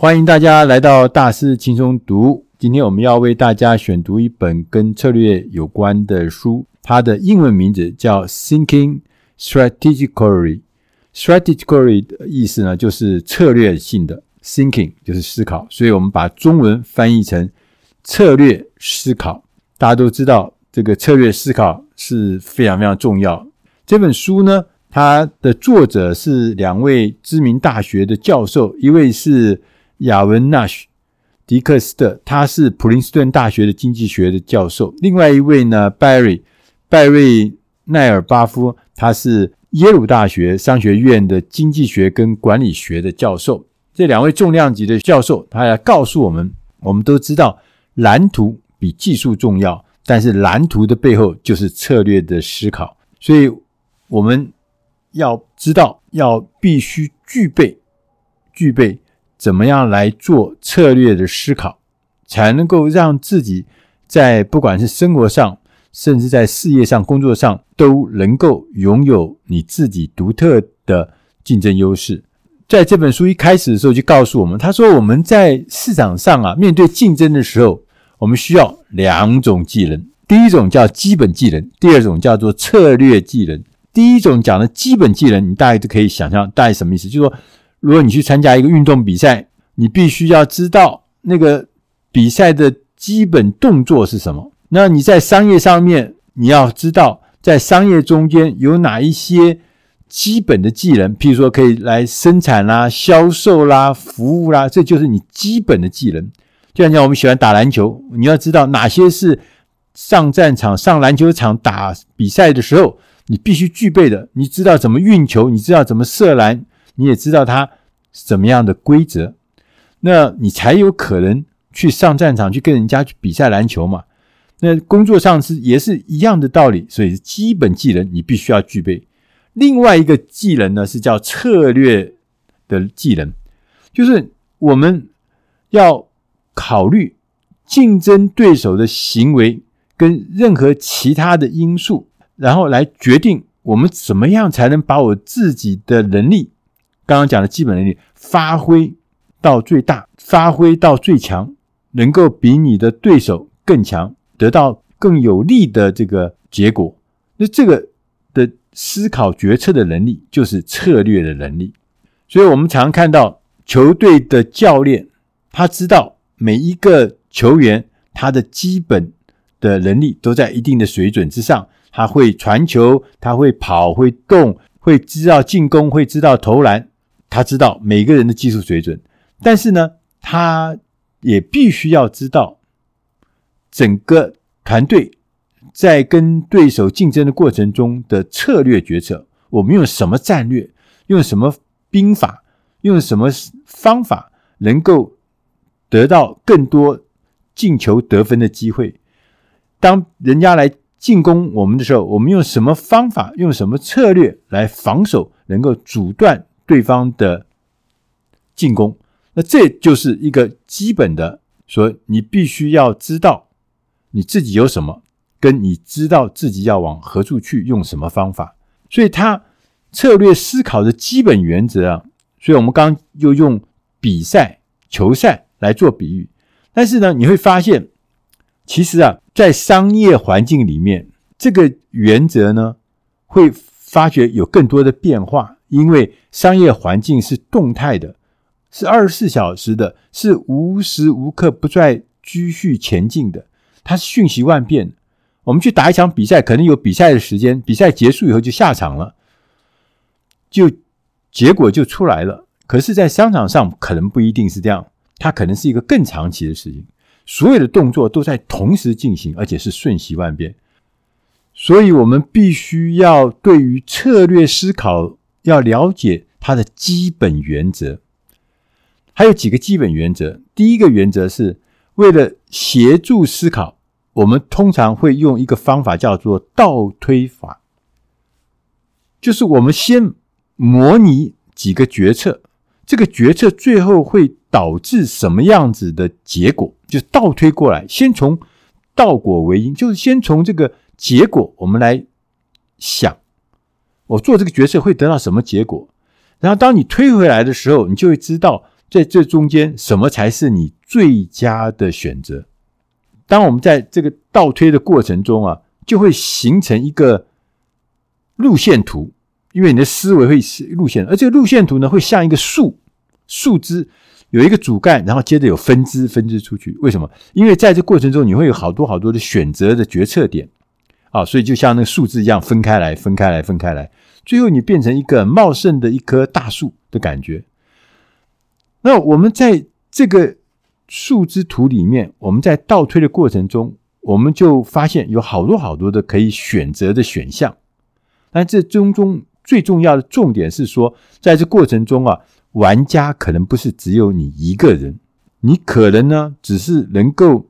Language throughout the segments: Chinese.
欢迎大家来到大师轻松读。今天我们要为大家选读一本跟策略有关的书，它的英文名字叫《Thinking Strategically》。Strategically 的意思呢，就是策略性的，Thinking 就是思考，所以我们把中文翻译成策略思考。大家都知道，这个策略思考是非常非常重要。这本书呢，它的作者是两位知名大学的教授，一位是亚文纳什·迪克斯特，他是普林斯顿大学的经济学的教授；另外一位呢，拜瑞·拜瑞奈尔巴夫，他是耶鲁大学商学院的经济学跟管理学的教授。这两位重量级的教授，他要告诉我们：我们都知道蓝图比技术重要，但是蓝图的背后就是策略的思考，所以。我们要知道，要必须具备具备怎么样来做策略的思考，才能够让自己在不管是生活上，甚至在事业上、工作上，都能够拥有你自己独特的竞争优势。在这本书一开始的时候就告诉我们，他说我们在市场上啊，面对竞争的时候，我们需要两种技能，第一种叫基本技能，第二种叫做策略技能。第一种讲的基本技能，你大概就可以想象大概什么意思。就是说，如果你去参加一个运动比赛，你必须要知道那个比赛的基本动作是什么。那你在商业上面，你要知道在商业中间有哪一些基本的技能，譬如说可以来生产啦、销售啦、服务啦，这就是你基本的技能。就像讲我们喜欢打篮球，你要知道哪些是上战场、上篮球场打比赛的时候。你必须具备的，你知道怎么运球，你知道怎么射篮，你也知道它怎么样的规则，那你才有可能去上战场去跟人家去比赛篮球嘛。那工作上是也是一样的道理，所以基本技能你必须要具备。另外一个技能呢，是叫策略的技能，就是我们要考虑竞争对手的行为跟任何其他的因素。然后来决定我们怎么样才能把我自己的能力，刚刚讲的基本能力发挥到最大，发挥到最强，能够比你的对手更强，得到更有利的这个结果。那这个的思考决策的能力，就是策略的能力。所以我们常看到球队的教练，他知道每一个球员他的基本的能力都在一定的水准之上。他会传球，他会跑，会动，会知道进攻，会知道投篮。他知道每个人的技术水准，但是呢，他也必须要知道整个团队在跟对手竞争的过程中的策略决策。我们用什么战略，用什么兵法，用什么方法，能够得到更多进球得分的机会？当人家来。进攻我们的时候，我们用什么方法，用什么策略来防守，能够阻断对方的进攻？那这就是一个基本的，说你必须要知道你自己有什么，跟你知道自己要往何处去，用什么方法。所以，他策略思考的基本原则啊，所以我们刚又用比赛、球赛来做比喻。但是呢，你会发现，其实啊。在商业环境里面，这个原则呢，会发觉有更多的变化，因为商业环境是动态的，是二十四小时的，是无时无刻不在继续前进的，它是瞬息万变。我们去打一场比赛，可能有比赛的时间，比赛结束以后就下场了，就结果就出来了。可是，在商场上可能不一定是这样，它可能是一个更长期的事情。所有的动作都在同时进行，而且是瞬息万变，所以我们必须要对于策略思考要了解它的基本原则。还有几个基本原则。第一个原则是为了协助思考，我们通常会用一个方法叫做倒推法，就是我们先模拟几个决策，这个决策最后会导致什么样子的结果。就倒推过来，先从倒果为因，就是先从这个结果，我们来想，我做这个决策会得到什么结果。然后当你推回来的时候，你就会知道在这中间，什么才是你最佳的选择？当我们在这个倒推的过程中啊，就会形成一个路线图，因为你的思维会是路线，而这个路线图呢，会像一个树树枝，有一个主干，然后接着有分支分支出去。为什么？因为在这过程中，你会有好多好多的选择的决策点啊，所以就像那个树枝一样，分开来，分开来，分开来，最后你变成一个茂盛的一棵大树的感觉。那我们在这个树枝图里面，我们在倒推的过程中，我们就发现有好多好多的可以选择的选项。但这中中最重要的重点是说，在这过程中啊，玩家可能不是只有你一个人，你可能呢只是能够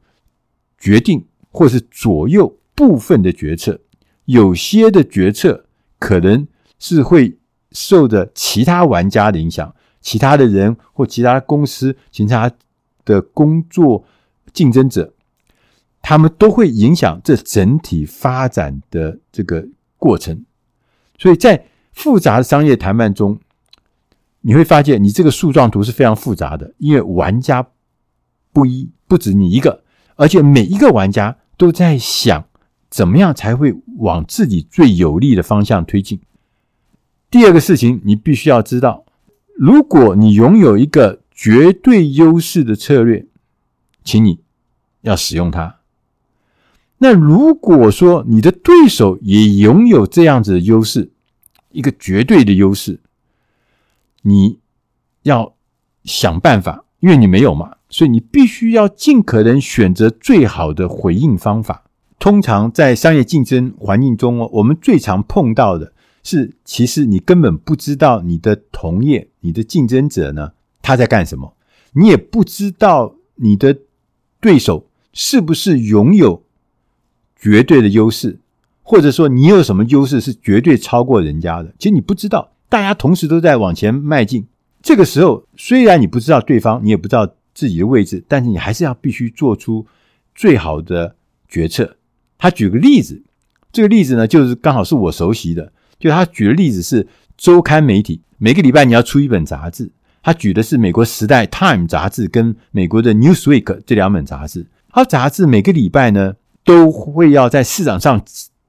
决定或是左右部分的决策，有些的决策可能是会受着其他玩家的影响。其他的人或其他公司、其他的工作竞争者，他们都会影响这整体发展的这个过程。所以在复杂的商业谈判中，你会发现你这个树状图是非常复杂的，因为玩家不一，不止你一个，而且每一个玩家都在想怎么样才会往自己最有利的方向推进。第二个事情，你必须要知道。如果你拥有一个绝对优势的策略，请你要使用它。那如果说你的对手也拥有这样子的优势，一个绝对的优势，你要想办法，因为你没有嘛，所以你必须要尽可能选择最好的回应方法。通常在商业竞争环境中哦，我们最常碰到的。是，其实你根本不知道你的同业、你的竞争者呢，他在干什么，你也不知道你的对手是不是拥有绝对的优势，或者说你有什么优势是绝对超过人家的。其实你不知道，大家同时都在往前迈进。这个时候，虽然你不知道对方，你也不知道自己的位置，但是你还是要必须做出最好的决策。他举个例子，这个例子呢，就是刚好是我熟悉的。就他举的例子是周刊媒体，每个礼拜你要出一本杂志。他举的是美国《时代》Time 杂志跟美国的《Newsweek》这两本杂志。他杂志每个礼拜呢都会要在市场上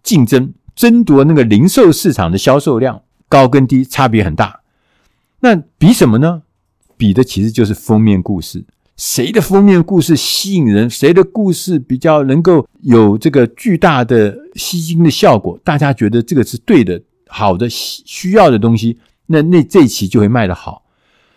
竞争，争夺那个零售市场的销售量，高跟低差别很大。那比什么呢？比的其实就是封面故事，谁的封面故事吸引人，谁的故事比较能够有这个巨大的吸金的效果，大家觉得这个是对的。好的需要的东西，那那这一期就会卖得好。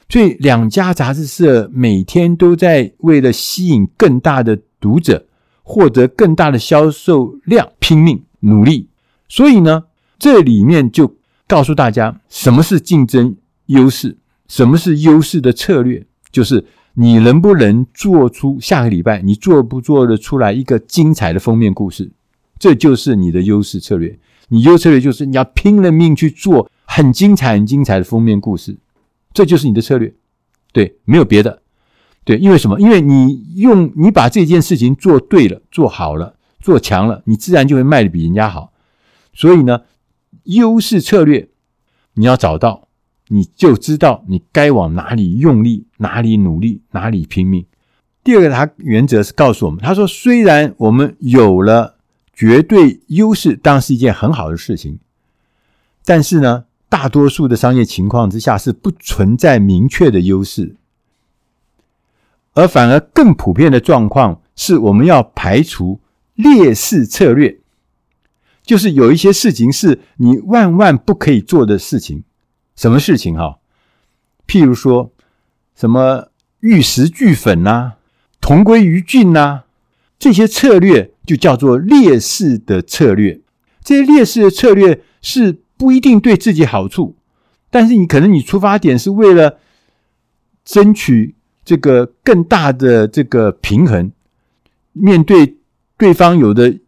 所以两家杂志社每天都在为了吸引更大的读者，获得更大的销售量拼命努力。所以呢，这里面就告诉大家什么是竞争优势，什么是优势的策略，就是你能不能做出下个礼拜你做不做得出来一个精彩的封面故事，这就是你的优势策略。你优策略就是你要拼了命去做很精彩、很精彩的封面故事，这就是你的策略，对，没有别的，对，因为什么？因为你用你把这件事情做对了、做好了、做强了，你自然就会卖得比人家好。所以呢，优势策略你要找到，你就知道你该往哪里用力、哪里努力、哪里拼命。第二个，他原则是告诉我们，他说，虽然我们有了。绝对优势当然是一件很好的事情，但是呢，大多数的商业情况之下是不存在明确的优势，而反而更普遍的状况是我们要排除劣势策略，就是有一些事情是你万万不可以做的事情。什么事情哈？譬如说什么玉石俱焚呐，同归于尽呐。这些策略就叫做劣势的策略。这些劣势的策略是不一定对自己好处，但是你可能你出发点是为了争取这个更大的这个平衡，面对对方有的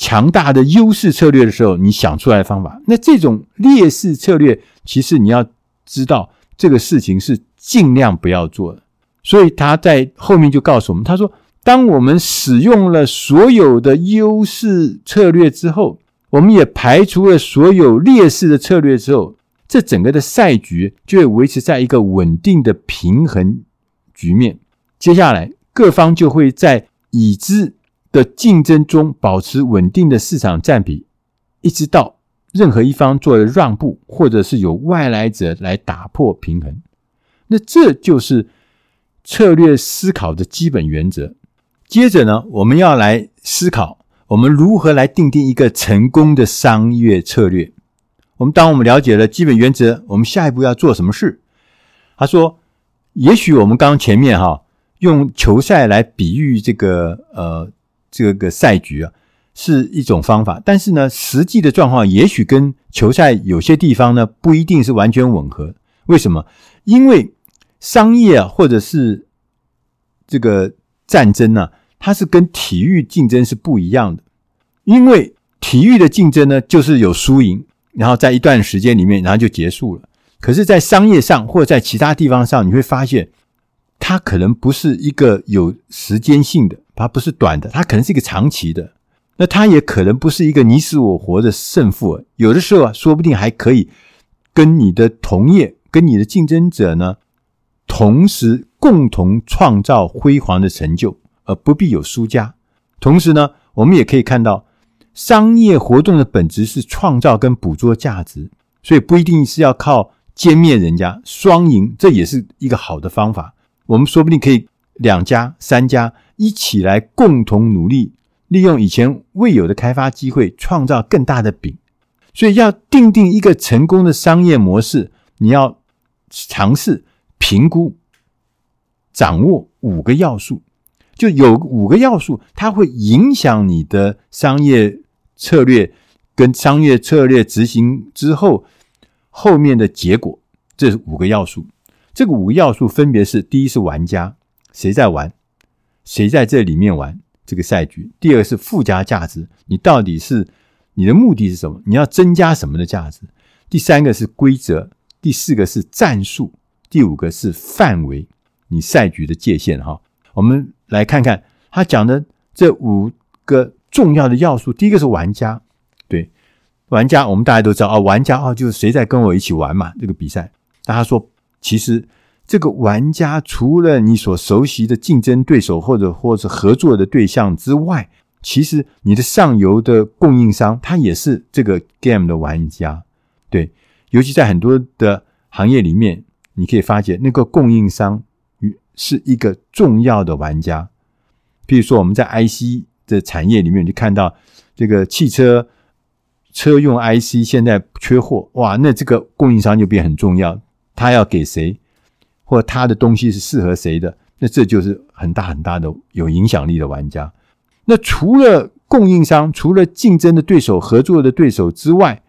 强大的优势策略的时候，你想出来的方法。那这种劣势策略，其实你要知道这个事情是尽量不要做的。所以他在后面就告诉我们，他说。当我们使用了所有的优势策略之后，我们也排除了所有劣势的策略之后，这整个的赛局就会维持在一个稳定的平衡局面。接下来，各方就会在已知的竞争中保持稳定的市场占比，一直到任何一方做了让步，或者是有外来者来打破平衡。那这就是策略思考的基本原则。接着呢，我们要来思考我们如何来定定一个成功的商业策略。我们当我们了解了基本原则，我们下一步要做什么事？他说：“也许我们刚前面哈用球赛来比喻这个呃这个赛局啊，是一种方法。但是呢，实际的状况也许跟球赛有些地方呢不一定是完全吻合。为什么？因为商业啊，或者是这个战争呢，它是跟体育竞争是不一样的。因为体育的竞争呢，就是有输赢。”然后在一段时间里面，然后就结束了。可是，在商业上或在其他地方上，你会发现，它可能不是一个有时间性的，它不是短的，它可能是一个长期的。那它也可能不是一个你死我活的胜负。有的时候啊，说不定还可以跟你的同业、跟你的竞争者呢，同时共同创造辉煌的成就，而不必有输家。同时呢，我们也可以看到。商业活动的本质是创造跟捕捉价值，所以不一定是要靠歼灭人家，双赢，这也是一个好的方法。我们说不定可以两家、三家一起来共同努力，利用以前未有的开发机会，创造更大的饼。所以要定定一个成功的商业模式，你要尝试评估、掌握五个要素。就有五个要素，它会影响你的商业策略跟商业策略执行之后后面的结果。这是五个要素。这个五个要素分别是：第一是玩家，谁在玩，谁在这里面玩这个赛局；第二是附加价值，你到底是你的目的是什么？你要增加什么的价值？第三个是规则，第四个是战术，第五个是范围，你赛局的界限。哈，我们。来看看他讲的这五个重要的要素。第一个是玩家，对，玩家，我们大家都知道啊，玩家啊，就是谁在跟我一起玩嘛，这个比赛。那他说，其实这个玩家除了你所熟悉的竞争对手或者或者合作的对象之外，其实你的上游的供应商他也是这个 game 的玩家，对，尤其在很多的行业里面，你可以发现那个供应商。是一个重要的玩家，比如说我们在 IC 的产业里面，就看到这个汽车车用 IC 现在缺货，哇，那这个供应商就变很重要，他要给谁，或他的东西是适合谁的，那这就是很大很大的有影响力的玩家。那除了供应商，除了竞争的对手、合作的对手之外，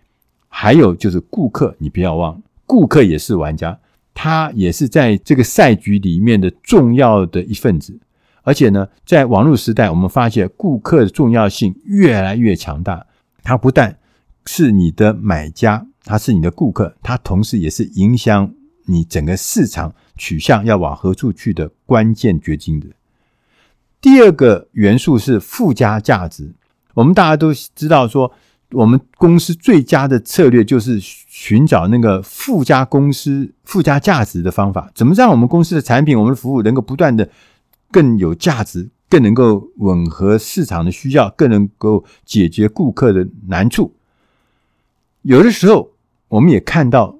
还有就是顾客，你不要忘，顾客也是玩家。他也是在这个赛局里面的重要的一份子，而且呢，在网络时代，我们发现顾客的重要性越来越强大。他不但是你的买家，他是你的顾客，他同时也是影响你整个市场取向要往何处去的关键决定的。第二个元素是附加价值，我们大家都知道说。我们公司最佳的策略就是寻找那个附加公司附加价值的方法。怎么让我们公司的产品、我们的服务能够不断的更有价值，更能够吻合市场的需要，更能够解决顾客的难处？有的时候，我们也看到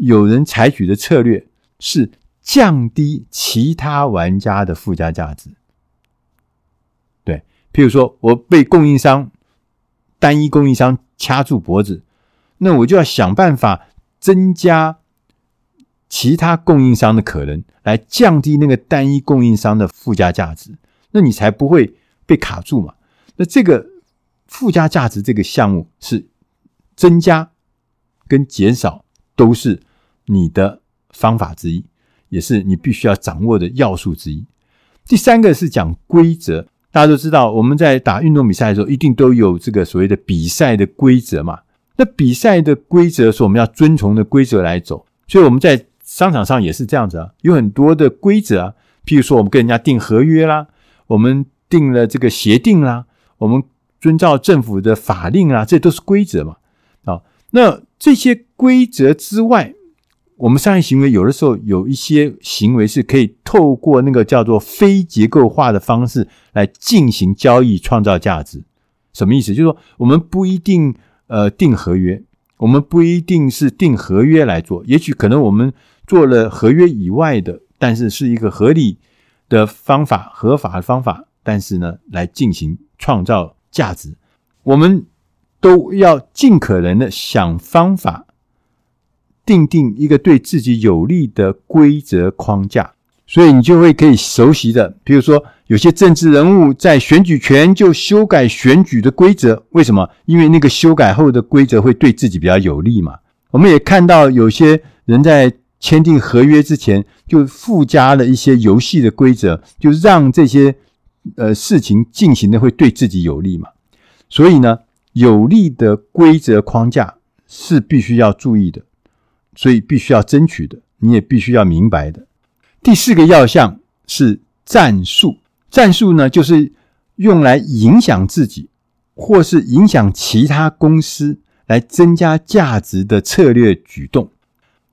有人采取的策略是降低其他玩家的附加价值。对，譬如说我被供应商。单一供应商掐住脖子，那我就要想办法增加其他供应商的可能，来降低那个单一供应商的附加价值，那你才不会被卡住嘛。那这个附加价值这个项目是增加跟减少都是你的方法之一，也是你必须要掌握的要素之一。第三个是讲规则。大家都知道，我们在打运动比赛的时候，一定都有这个所谓的比赛的规则嘛。那比赛的规则是我们要遵从的规则来走，所以我们在商场上也是这样子啊，有很多的规则啊。譬如说，我们跟人家订合约啦，我们订了这个协定啦，我们遵照政府的法令啦，这都是规则嘛。啊，那这些规则之外，我们商业行为有的时候有一些行为是可以透过那个叫做非结构化的方式来进行交易，创造价值。什么意思？就是说我们不一定呃订合约，我们不一定是订合约来做，也许可能我们做了合约以外的，但是是一个合理的方法、合法的方法，但是呢来进行创造价值。我们都要尽可能的想方法。订定一个对自己有利的规则框架，所以你就会可以熟悉的，比如说有些政治人物在选举前就修改选举的规则，为什么？因为那个修改后的规则会对自己比较有利嘛。我们也看到有些人在签订合约之前就附加了一些游戏的规则，就让这些呃事情进行的会对自己有利嘛。所以呢，有利的规则框架是必须要注意的。所以必须要争取的，你也必须要明白的。第四个要项是战术，战术呢，就是用来影响自己或是影响其他公司来增加价值的策略举动。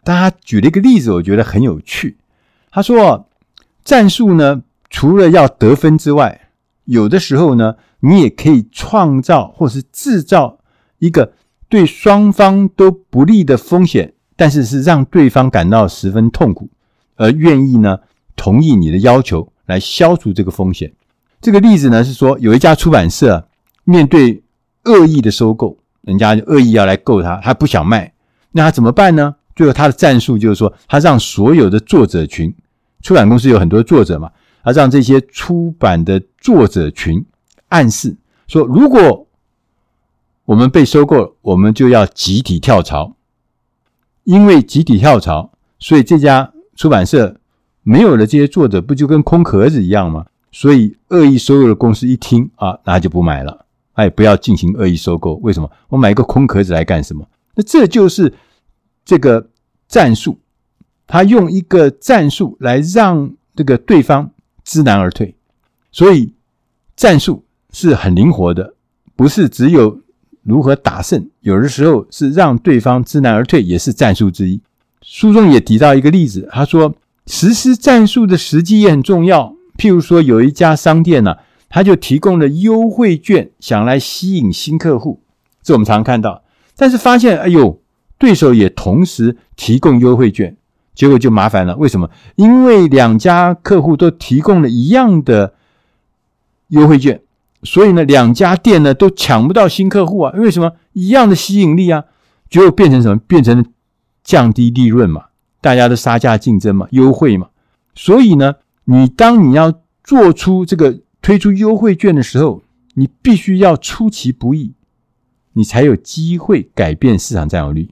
大家举了一个例子，我觉得很有趣。他说，战术呢，除了要得分之外，有的时候呢，你也可以创造或是制造一个对双方都不利的风险。但是是让对方感到十分痛苦，而愿意呢同意你的要求来消除这个风险。这个例子呢是说，有一家出版社面对恶意的收购，人家恶意要来购他，他不想卖，那他怎么办呢？最后他的战术就是说，他让所有的作者群，出版公司有很多作者嘛，他让这些出版的作者群暗示说，如果我们被收购了，我们就要集体跳槽。因为集体跳槽，所以这家出版社没有了这些作者，不就跟空壳子一样吗？所以恶意收购的公司一听啊，那就不买了，哎，不要进行恶意收购。为什么？我买一个空壳子来干什么？那这就是这个战术，他用一个战术来让这个对方知难而退。所以战术是很灵活的，不是只有。如何打胜？有的时候是让对方知难而退，也是战术之一。书中也提到一个例子，他说实施战术的时机也很重要。譬如说，有一家商店呢、他就提供了优惠券，想来吸引新客户。这我们常常看到，但是发现，哎呦，对手也同时提供优惠券，结果就麻烦了。为什么？因为两家客户都提供了一样的优惠券。所以呢，两家店呢都抢不到新客户啊，因为什么？一样的吸引力啊，最后变成什么？变成降低利润嘛，大家都杀价竞争嘛，优惠嘛。所以呢，你当你要做出这个推出优惠券的时候，你必须要出其不意，你才有机会改变市场占有率，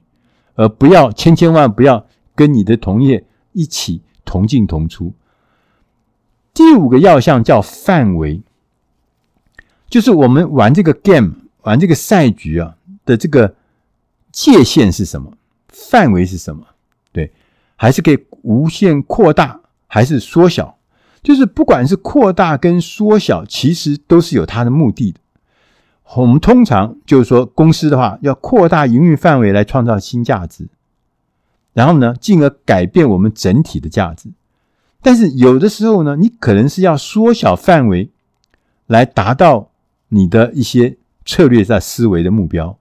而不要千千万不要跟你的同业一起同进同出。第五个要项叫范围。就是我们玩这个 game，玩这个赛局啊的这个界限是什么？范围是什么？对，还是可以无限扩大，还是缩小？就是不管是扩大跟缩小，其实都是有它的目的的。我们通常就是说，公司的话要扩大营运范围来创造新价值，然后呢，进而改变我们整体的价值。但是有的时候呢，你可能是要缩小范围来达到。你的一些策略在思维的目标，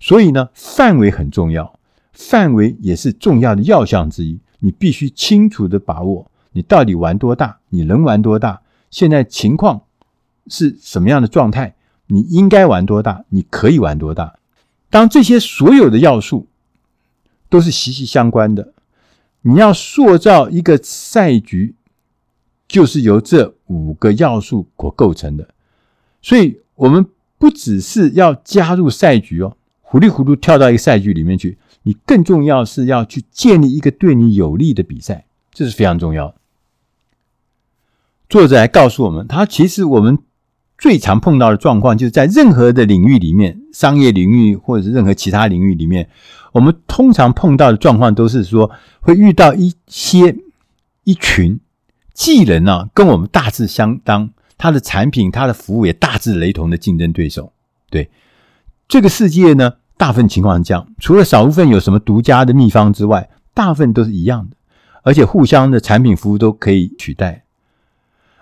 所以呢，范围很重要，范围也是重要的要项之一。你必须清楚的把握，你到底玩多大，你能玩多大，现在情况是什么样的状态，你应该玩多大，你可以玩多大。当这些所有的要素都是息息相关的，你要塑造一个赛局，就是由这五个要素所构成的，所以。我们不只是要加入赛局哦，糊里糊涂跳到一个赛局里面去，你更重要是要去建立一个对你有利的比赛，这是非常重要。作者还告诉我们，他其实我们最常碰到的状况，就是在任何的领域里面，商业领域或者是任何其他领域里面，我们通常碰到的状况都是说，会遇到一些一群技能啊，跟我们大致相当。他的产品、他的服务也大致雷同的竞争对手，对这个世界呢，大部分情况是这样，除了少部分有什么独家的秘方之外，大部分都是一样的，而且互相的产品服务都可以取代。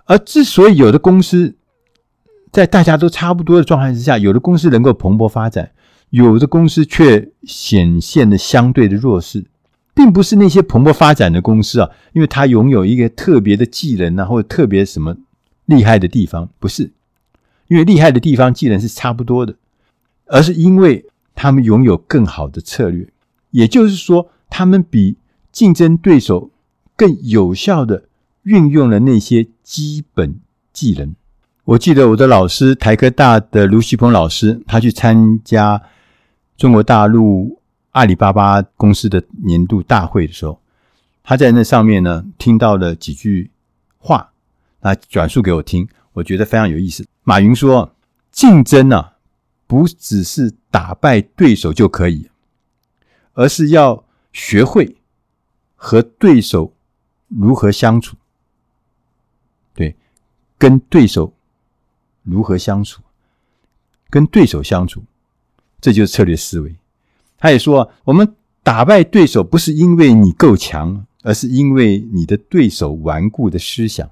而之所以有的公司在大家都差不多的状态之下，有的公司能够蓬勃发展，有的公司却显现的相对的弱势。并不是那些蓬勃发展的公司啊，因为它拥有一个特别的技能啊，或者特别什么厉害的地方，不是，因为厉害的地方技能是差不多的，而是因为他们拥有更好的策略，也就是说，他们比竞争对手更有效的运用了那些基本技能。我记得我的老师台科大的卢锡鹏老师，他去参加中国大陆。阿里巴巴公司的年度大会的时候，他在那上面呢听到了几句话，他转述给我听，我觉得非常有意思。马云说：“竞争啊，不只是打败对手就可以，而是要学会和对手如何相处。对，跟对手如何相处，跟对手相处，这就是策略思维。”他也说：“我们打败对手不是因为你够强，而是因为你的对手顽固的思想。”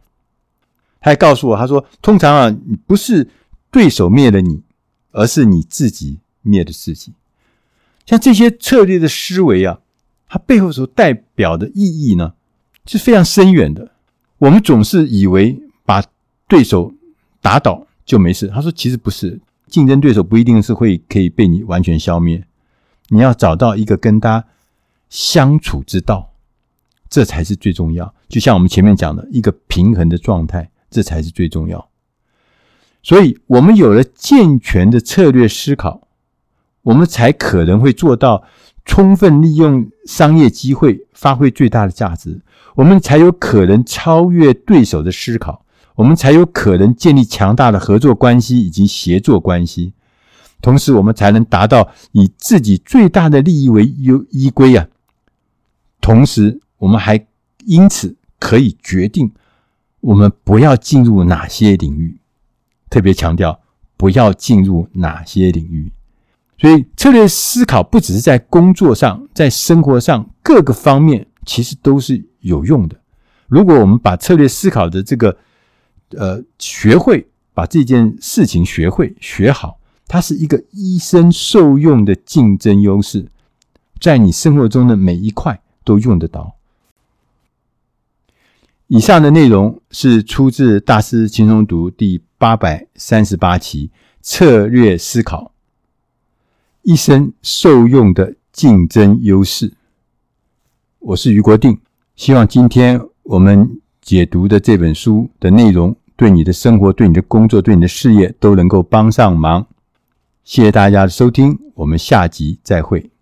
他还告诉我：“他说，通常啊，你不是对手灭了你，而是你自己灭了自己。像这些策略的思维啊，它背后所代表的意义呢，是非常深远的。我们总是以为把对手打倒就没事。他说，其实不是，竞争对手不一定是会可以被你完全消灭。”你要找到一个跟他相处之道，这才是最重要。就像我们前面讲的一个平衡的状态，这才是最重要。所以，我们有了健全的策略思考，我们才可能会做到充分利用商业机会，发挥最大的价值。我们才有可能超越对手的思考，我们才有可能建立强大的合作关系以及协作关系。同时，我们才能达到以自己最大的利益为优依归啊。同时，我们还因此可以决定我们不要进入哪些领域，特别强调不要进入哪些领域。所以，策略思考不只是在工作上，在生活上各个方面，其实都是有用的。如果我们把策略思考的这个呃学会，把这件事情学会学好。它是一个一生受用的竞争优势，在你生活中的每一块都用得到。以上的内容是出自《大师轻松读》第八百三十八期策略思考，一生受用的竞争优势。我是余国定，希望今天我们解读的这本书的内容，对你的生活、对你的工作、对你的事业都能够帮上忙。谢谢大家的收听，我们下集再会。